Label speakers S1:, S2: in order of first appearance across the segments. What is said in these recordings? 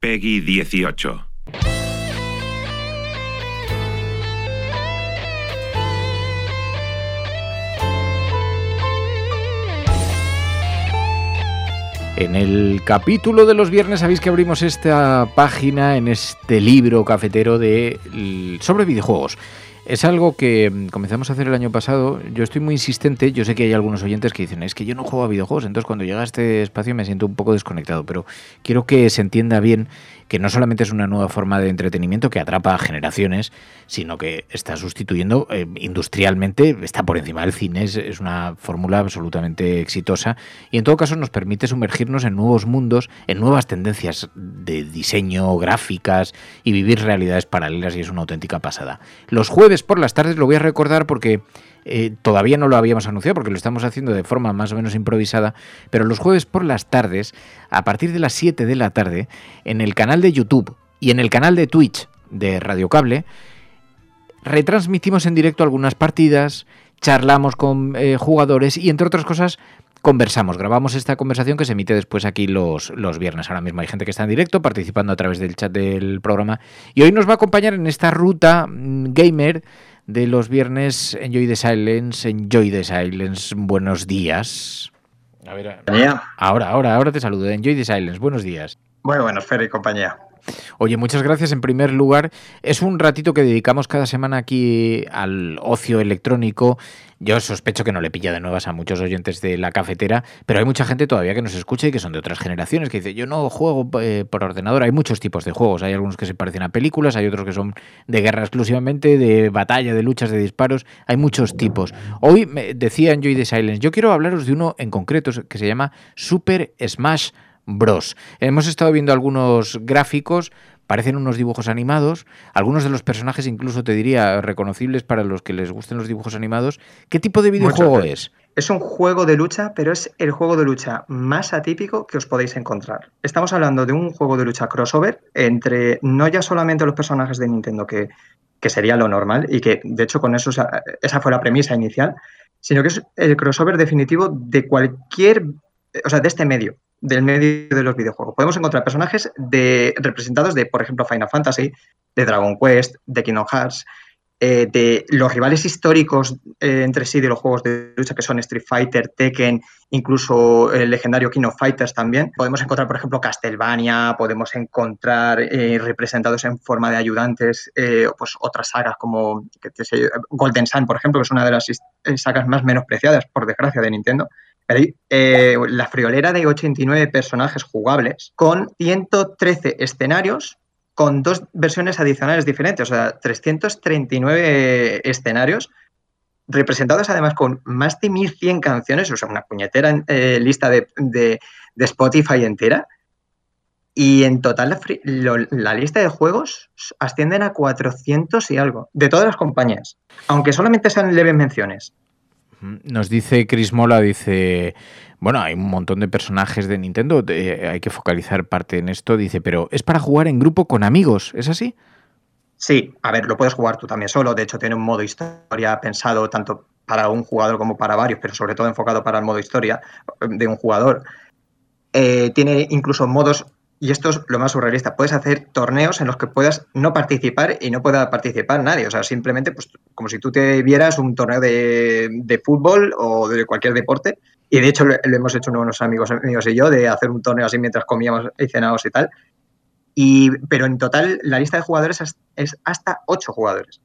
S1: Peggy 18.
S2: En el capítulo de los viernes sabéis que abrimos esta página en este libro cafetero de sobre videojuegos. Es algo que mm, comenzamos a hacer el año pasado. Yo estoy muy insistente. Yo sé que hay algunos oyentes que dicen, es que yo no juego a videojuegos, entonces cuando llega a este espacio me siento un poco desconectado. Pero quiero que se entienda bien que no solamente es una nueva forma de entretenimiento que atrapa a generaciones, sino que está sustituyendo eh, industrialmente, está por encima del cine, es, una fórmula absolutamente exitosa y en todo caso nos permite sumergirnos en nuevos mundos, en nuevas tendencias de diseño, gráficas y vivir realidades paralelas y es una auténtica pasada. Los jueves por las tardes lo voy a recordar porque eh, todavía no lo habíamos anunciado porque lo estamos haciendo de forma más o menos improvisada, pero los jueves por las tardes, a partir de las 7 de la tarde, en el canal de YouTube y en el canal de Twitch de Radio Cable, retransmitimos en directo algunas partidas, charlamos con eh, jugadores y entre otras cosas conversamos, grabamos esta conversación que se emite después aquí los, los viernes. Ahora mismo hay gente que está en directo participando a través del chat del programa y hoy nos va a acompañar en esta ruta mm, gamer de los viernes Enjoy the Silence, Enjoy the Silence, buenos días. A ver, ahora, ahora, ahora te saludo. Enjoy the Silence, buenos días.
S3: Muy buenos, Fer y compañía.
S2: Oye, muchas gracias en primer lugar. Es un ratito que dedicamos cada semana aquí al ocio electrónico. Yo sospecho que no le pilla de nuevas a muchos oyentes de la cafetera, pero hay mucha gente todavía que nos escucha y que son de otras generaciones, que dice, yo no juego eh, por ordenador. Hay muchos tipos de juegos. Hay algunos que se parecen a películas, hay otros que son de guerra exclusivamente, de batalla, de luchas, de disparos. Hay muchos tipos. Hoy me decía Enjoy the Silence, yo quiero hablaros de uno en concreto que se llama Super Smash Bros. Hemos estado viendo algunos gráficos, parecen unos dibujos animados, algunos de los personajes incluso te diría reconocibles para los que les gusten los dibujos animados. ¿Qué tipo de videojuego es?
S3: Es un juego de lucha, pero es el juego de lucha más atípico que os podéis encontrar. Estamos hablando de un juego de lucha crossover entre no ya solamente los personajes de Nintendo, que, que sería lo normal, y que de hecho con eso esa fue la premisa inicial, sino que es el crossover definitivo de cualquier, o sea, de este medio del medio de los videojuegos. Podemos encontrar personajes de, representados de, por ejemplo, Final Fantasy, de Dragon Quest, de Kingdom Hearts, eh, de los rivales históricos eh, entre sí de los juegos de lucha que son Street Fighter, Tekken, incluso el legendario King of Fighters también. Podemos encontrar, por ejemplo, Castlevania, podemos encontrar eh, representados en forma de ayudantes, pues otras sagas como Golden Sun, por ejemplo, que es una de las sagas más menospreciadas, por desgracia, de Nintendo. Eh, la friolera de 89 personajes jugables con 113 escenarios con dos versiones adicionales diferentes, o sea, 339 escenarios representados además con más de 1.100 canciones, o sea, una puñetera eh, lista de, Spotify entera. Y en total la, la, lista de juegos ascienden a 400 y algo, de todas las compañías, aunque solamente sean leves menciones.
S2: Nos dice Chris Mola, dice, bueno, hay un montón de personajes de Nintendo, hay que focalizar parte en esto, dice, pero es para jugar en grupo con amigos, ¿es así?
S3: Sí, a ver, lo puedes jugar tú también solo, de hecho tiene un modo historia pensado tanto para un jugador como para varios, pero sobre todo enfocado para el modo historia de un jugador. Eh, tiene incluso modos y esto es lo más surrealista, puedes hacer torneos en los que puedas no participar y no pueda participar nadie. O sea, simplemente pues, como si tú te vieras un torneo de, fútbol o de cualquier deporte. Y de hecho lo, hemos hecho unos amigos, amigos y yo de hacer un torneo así mientras comíamos y cenábamos y tal. Y, pero en total la lista de jugadores es hasta 8 jugadores.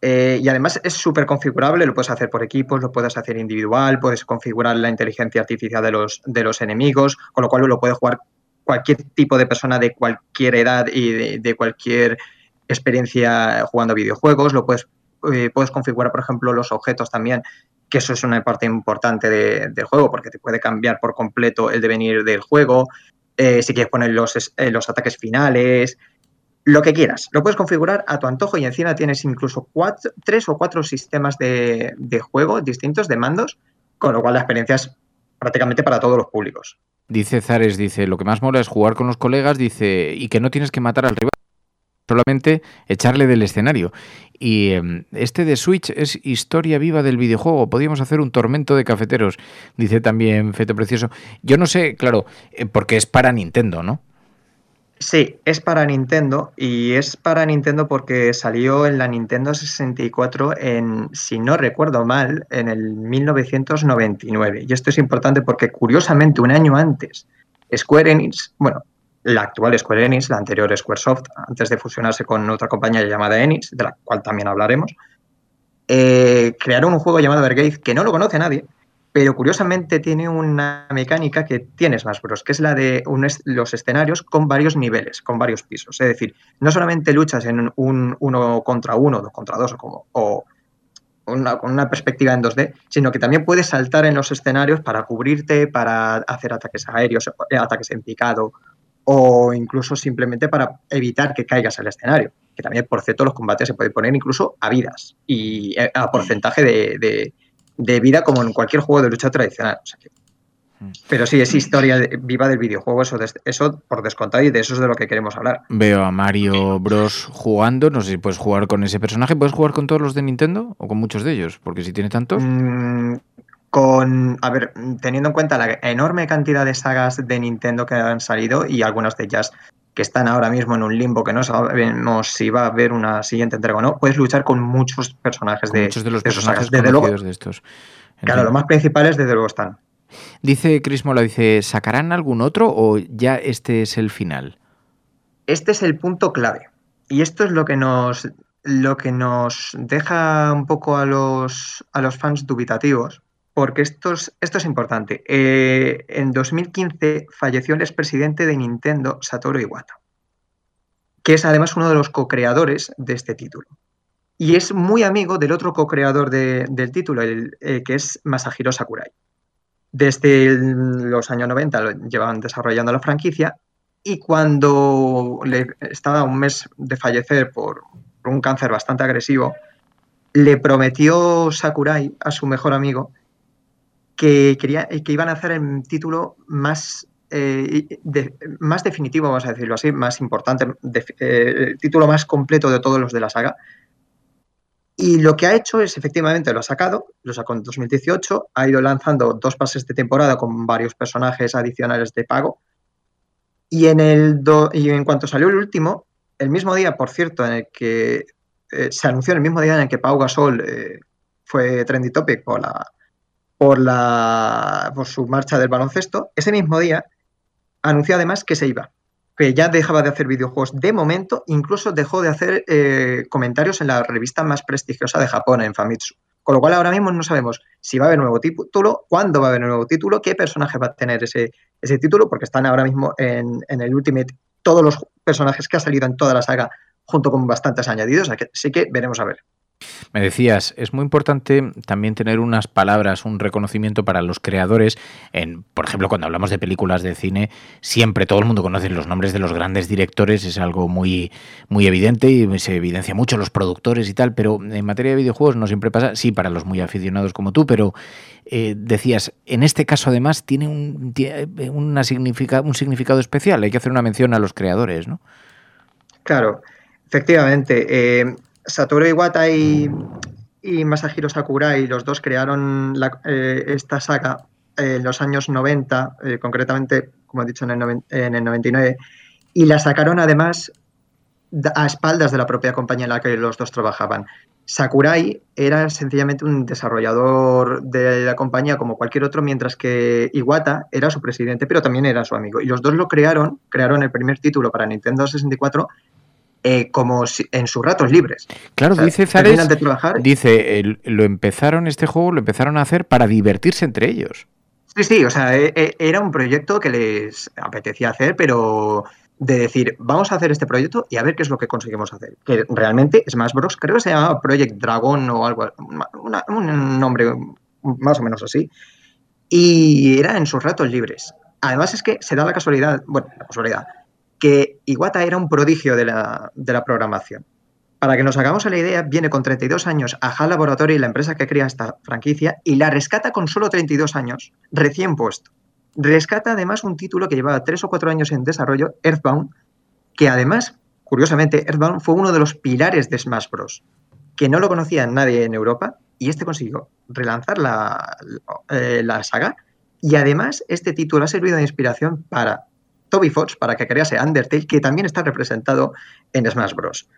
S3: Eh, y además es súper configurable, lo puedes hacer por equipos, lo puedes hacer individual, puedes configurar la inteligencia artificial de los, de los enemigos, con lo cual lo puede jugar cualquier tipo de persona de cualquier edad y de, cualquier experiencia jugando videojuegos, lo puedes, eh, puedes configurar, por ejemplo, los objetos también, que eso es una parte importante del juego, porque te puede cambiar por completo el devenir del juego, eh, si quieres poner los, los ataques finales, lo que quieras. Lo puedes configurar a tu antojo y encima tienes incluso cuatro, tres o cuatro sistemas de, juego distintos de mandos, con lo cual la experiencia es prácticamente para todos los públicos.
S2: Dice Zares, dice, lo que más mola es jugar con los colegas, dice, y que no tienes que matar al rival, solamente echarle del escenario. Y em, este de Switch es historia viva del videojuego. Podríamos hacer un tormento de cafeteros, dice también Feto Precioso. Yo no sé, claro, eh, porque es para Nintendo, ¿no?
S3: Sí, es para Nintendo y es para Nintendo porque salió en la Nintendo 64 en, si no recuerdo mal, en el 1999. Y esto es importante porque curiosamente un año antes, Square Enix, bueno, la actual Square Enix, la anterior Squaresoft, antes de fusionarse con otra compañía llamada Enix, de la cual también hablaremos, eh, crearon un juego llamado Vergate que no lo conoce nadie, pero curiosamente tiene una mecánica que tiene Smash Bros., que es la de los escenarios con varios niveles, con varios pisos. Es decir, no solamente luchas en un uno contra uno, dos contra dos, o, como, o una, con una perspectiva en 2D, sino que también puedes saltar en los escenarios para cubrirte, para hacer ataques aéreos, eh, ataques en picado, o incluso simplemente para evitar que caigas al escenario. Que también, por cierto, los combates se pueden poner incluso a vidas y eh, a porcentaje de de vida como en cualquier juego de lucha tradicional. Mm. pero sí, es historia viva del videojuego, eso, eso por descontado y de eso es de lo que queremos hablar.
S2: Veo a Mario Bros jugando, no sé si puedes jugar con ese personaje, ¿puedes jugar con todos los de Nintendo o con muchos de ellos? Porque si tiene tantos...
S3: Mm, con, a ver, teniendo en cuenta la enorme cantidad de sagas de Nintendo que han salido y algunas de ellas que están ahora mismo en un limbo que no sabemos si va a haber una siguiente entrega o no, puedes luchar con muchos personajes de
S2: muchos de los personajes de estos.
S3: Claro, los más principales desde luego están.
S2: Dice Chris Mola, dice, ¿sacarán algún otro o ya este es el final?
S3: Este es el punto clave. Y esto es lo que nos, lo que nos deja un poco a los, a los fans dubitativos, porque esto es, importante. Eh, en 2015 falleció el expresidente de Nintendo, Satoru Iwata, que es además uno de los co-creadores de este título. Y es muy amigo del otro co-creador del título, el, eh, que es Masahiro Sakurai. Desde los años 90 lo llevaban desarrollando la franquicia y cuando le estaba un mes de fallecer por un cáncer bastante agresivo, le prometió Sakurai a su mejor amigo que, quería, que iban a hacer el título más, eh, más definitivo, vamos a decirlo así, más importante, eh, el título más completo de todos los de la saga. Y lo que ha hecho es, efectivamente, lo ha sacado, lo sacó en 2018, ha ido lanzando dos pases de temporada con varios personajes adicionales de pago. Y en, el y en cuanto salió el último, el mismo día, por cierto, en el que eh, se anunció, el mismo día en el que Pau Gasol fue trendy topic por la, por, la, por su marcha del baloncesto, ese mismo día anunció además que se iba, que ya dejaba de hacer videojuegos de momento, incluso dejó de hacer eh, comentarios en la revista más prestigiosa de Japón, en Famitsu. Con lo cual ahora mismo no sabemos si va a haber nuevo título, cuándo va a haber nuevo título, qué personaje va a tener ese, ese título, porque están ahora mismo en, en el Ultimate todos los personajes que ha salido en toda la saga junto con bastantes añadidos, así que veremos a ver.
S2: Me decías, es muy importante también tener unas palabras, un reconocimiento para los creadores. En, por ejemplo, cuando hablamos de películas de cine, siempre todo el mundo conoce los nombres de los grandes directores, es algo muy, muy evidente y se evidencia mucho los productores y tal, pero en materia de videojuegos no siempre pasa, sí, para los muy aficionados como tú, pero eh, decías, en este caso además tiene un, una significa, un significado especial, hay que hacer una mención a los creadores, ¿no?
S3: Claro, efectivamente. Eh, Satoru Iwata y, Masahiro Sakurai, los dos crearon eh, esta saga en los años 90, eh, concretamente, como he dicho, en el, en el 99, y la sacaron además a espaldas de la propia compañía en la que los dos trabajaban. Sakurai era sencillamente un desarrollador de la compañía como cualquier otro, mientras que Iwata era su presidente, pero también era su amigo. Y los dos lo crearon, crearon el primer título para Nintendo 64 eh, como en sus ratos libres.
S2: Claro, dice Zares, dice, lo empezaron este juego, lo empezaron a hacer para divertirse entre ellos.
S3: Sí, sí, o sea, e, e, era un proyecto que les apetecía hacer, pero de decir, vamos a hacer este proyecto y a ver qué es lo que conseguimos hacer. Que realmente Smash Bros. creo que se llamaba Project Dragon o algo, un nombre más o menos así. Y era en sus ratos libres. Además es que se da la casualidad, bueno, la casualidad, que Iwata era un prodigio de la, programación. Para que nos hagamos la idea, viene con 32 años a HAL Laboratory, la empresa que crea esta franquicia, y la rescata con solo 32 años, recién puesto. Rescata además un título que llevaba 3 o 4 años en desarrollo, Earthbound, que además, curiosamente, Earthbound fue uno de los pilares de Smash Bros., que no lo conocía nadie en Europa, y este consiguió relanzar la, eh, la saga, y además este título ha servido de inspiración para Toby Fox, para que crease Undertale, que también está representado en Smash Bros.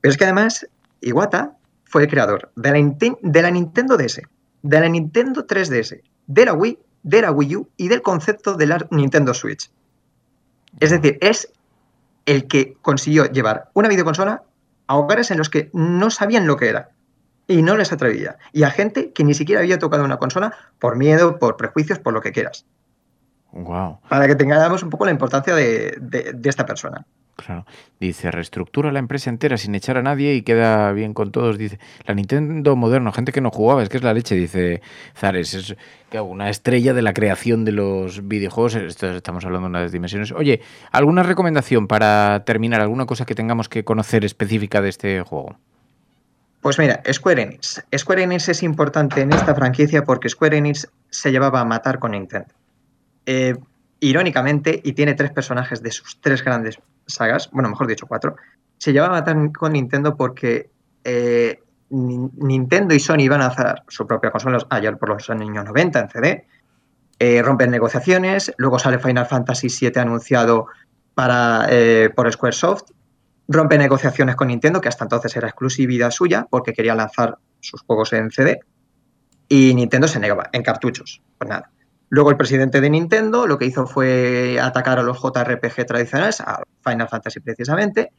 S3: Pero es que además, Iwata fue el creador de la, Nintendo DS, de la Nintendo 3DS, de la Wii, de la Wii U y del concepto de la Nintendo Switch. Es decir, es el que consiguió llevar una videoconsola a hogares en los que no sabían lo que era y no les atrevía. Y a gente que ni siquiera había tocado una consola por miedo, por prejuicios, por lo que quieras.
S2: Wow.
S3: Para que tengamos un poco la importancia de esta persona.
S2: Claro. Dice, reestructura la empresa entera sin echar a nadie y queda bien con todos. Dice, la Nintendo moderno, gente que no jugaba, es que es la leche, dice Zares. Es una estrella de la creación de los videojuegos. estamos hablando de unas dimensiones. Oye, ¿alguna recomendación para terminar? ¿Alguna cosa que tengamos que conocer específica de este juego?
S3: Pues mira, Square Enix. Square Enix es importante en esta franquicia porque Square Enix se llevaba a matar con Nintendo. Eh, irónicamente, y tiene tres personajes de sus tres grandes sagas, bueno, mejor dicho, cuatro, se llevaba a matar con Nintendo porque eh, Nintendo y Sony iban a hacer su propia consola ayer por los años 90 en CD, eh, rompen negociaciones, luego sale Final Fantasy VII anunciado para, eh, por Squaresoft, rompe negociaciones con Nintendo, que hasta entonces era exclusividad suya porque quería lanzar sus juegos en CD, y Nintendo se negaba en cartuchos. Pues nada, Luego el presidente de Nintendo lo que hizo fue atacar a los JRPG tradicionales, a Final Fantasy precisamente.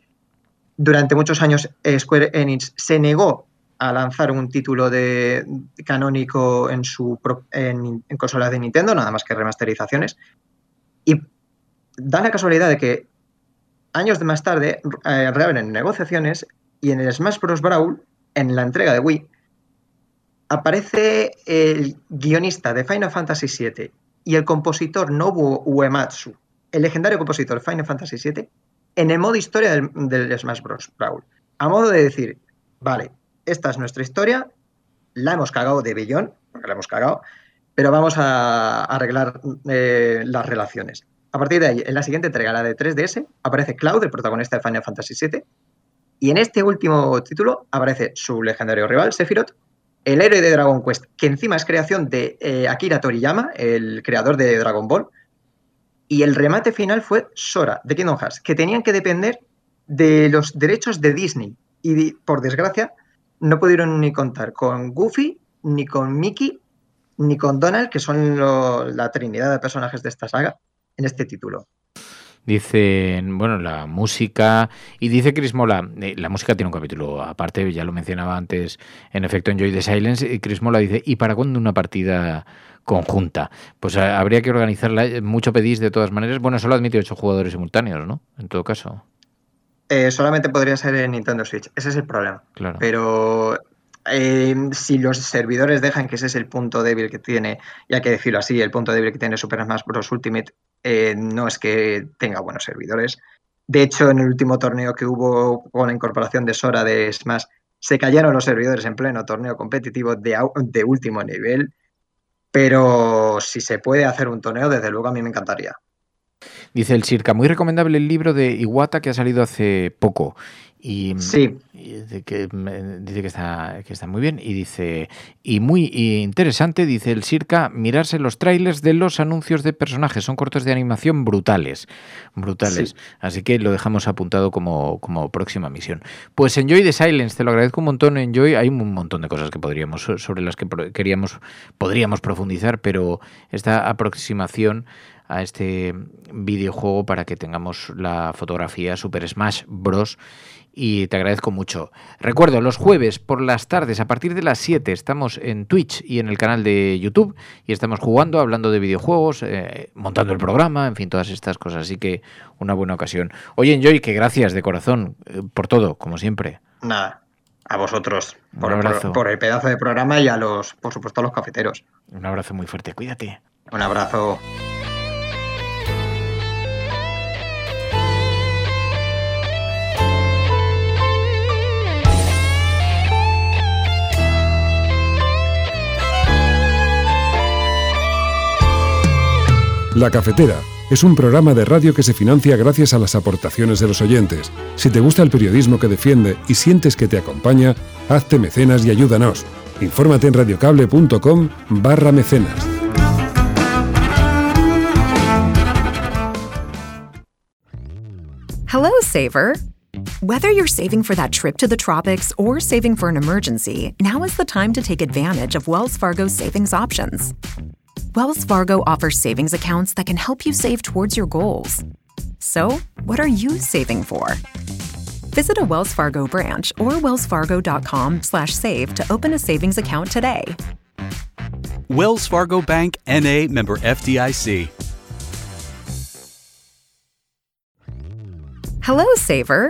S3: Durante muchos años Square Enix se negó a lanzar un título de canónico en su en, consolas de Nintendo, nada más que remasterizaciones. Y da la casualidad de que años más tarde eh, reabren negociaciones y en el Smash Bros. Brawl, en la entrega de Wii, aparece el guionista de Final Fantasy VII y el compositor Nobuo Uematsu, el legendario compositor de Final Fantasy VII, en el modo historia del, Smash Bros. Brawl. A modo de decir, vale, esta es nuestra historia, la hemos cagado de billón, porque la hemos cagado, pero vamos a arreglar eh, las relaciones. A partir de ahí, en la siguiente entrega, la de 3DS, aparece Cloud, el protagonista de Final Fantasy VII, y en este último título aparece su legendario rival, Sephiroth, el héroe de Dragon Quest, que encima es creación de eh, Akira Toriyama, el creador de Dragon Ball, y el remate final fue Sora, de Kingdom Hearts, que tenían que depender de los derechos de Disney. Y por desgracia, no pudieron ni contar con Goofy, ni con Mickey, ni con Donald, que son la trinidad de personajes de esta saga, en este título.
S2: Dicen, bueno, la música. Y dice Chris Mola, eh, la música tiene un capítulo aparte, ya lo mencionaba antes en efecto en Joy the Silence. Y Chris Mola dice, ¿y para cuándo una partida conjunta? Pues eh, habría que organizarla. Eh, mucho pedís de todas maneras. Bueno, solo admite ocho jugadores simultáneos, ¿no? En todo caso.
S3: solamente podría ser en Nintendo Switch. Ese es el problema.
S2: Claro.
S3: Pero si los servidores dejan que ese es el punto débil que tiene, y hay que decirlo así, el punto débil que tiene Super Smash Bros. Ultimate eh, no es que tenga buenos servidores. De hecho, en el último torneo que hubo con la incorporación de Sora de Smash, se cayeron los servidores en pleno torneo competitivo de, de último nivel. Pero si se puede hacer un torneo, desde luego a mí me encantaría.
S2: Dice el Circa, muy recomendable el libro de Iwata que ha salido hace poco. Y,
S3: Sí.
S2: y dice que, me- dice que está, que está muy bien y dice, y muy interesante, dice el Sirka, mirarse los trailers de los anuncios de personajes. Son cortos de animación brutales, brutales.
S3: Sí.
S2: Así que lo dejamos apuntado como, como próxima misión. Pues Enjoy the Silence, te lo agradezco un montón, Enjoy. Hay un montón de cosas que podríamos, sobre las que queríamos, podríamos profundizar, pero esta aproximación a este videojuego para que tengamos la fotografía Super Smash Bros. Y te agradezco mucho. Recuerdo, los jueves por las tardes, a partir de las 7, estamos en Twitch y en el canal de YouTube y estamos jugando, hablando de videojuegos, eh, montando el programa, en fin, todas estas cosas. Así que una buena ocasión. Oye, Enjoy, que gracias de corazón eh, por todo, como siempre.
S3: Nada. A vosotros.
S2: Un
S3: Por,
S2: abrazo.
S3: por- por el pedazo de programa y a los, por supuesto, a los cafeteros.
S2: Un abrazo muy fuerte, cuídate.
S3: Un abrazo.
S4: La Cafetera es un programa de radio que se financia gracias a las aportaciones de los oyentes. Si te gusta el periodismo que defiende y sientes que te acompaña, hazte mecenas y ayúdanos. Infórmate en radiocable.com barra mecenas.
S5: Hello, Saver. Whether you're saving for that trip to the tropics or saving for an emergency, now is the time to take advantage of Wells Fargo's savings options. Wells Fargo offers savings accounts that can help you save towards your goals. So, what are you saving for? Visit a Wells Fargo branch or wellsfargo.com/save to open a savings account today.
S6: Wells Fargo Bank NA member FDIC.
S5: Hello, Saver.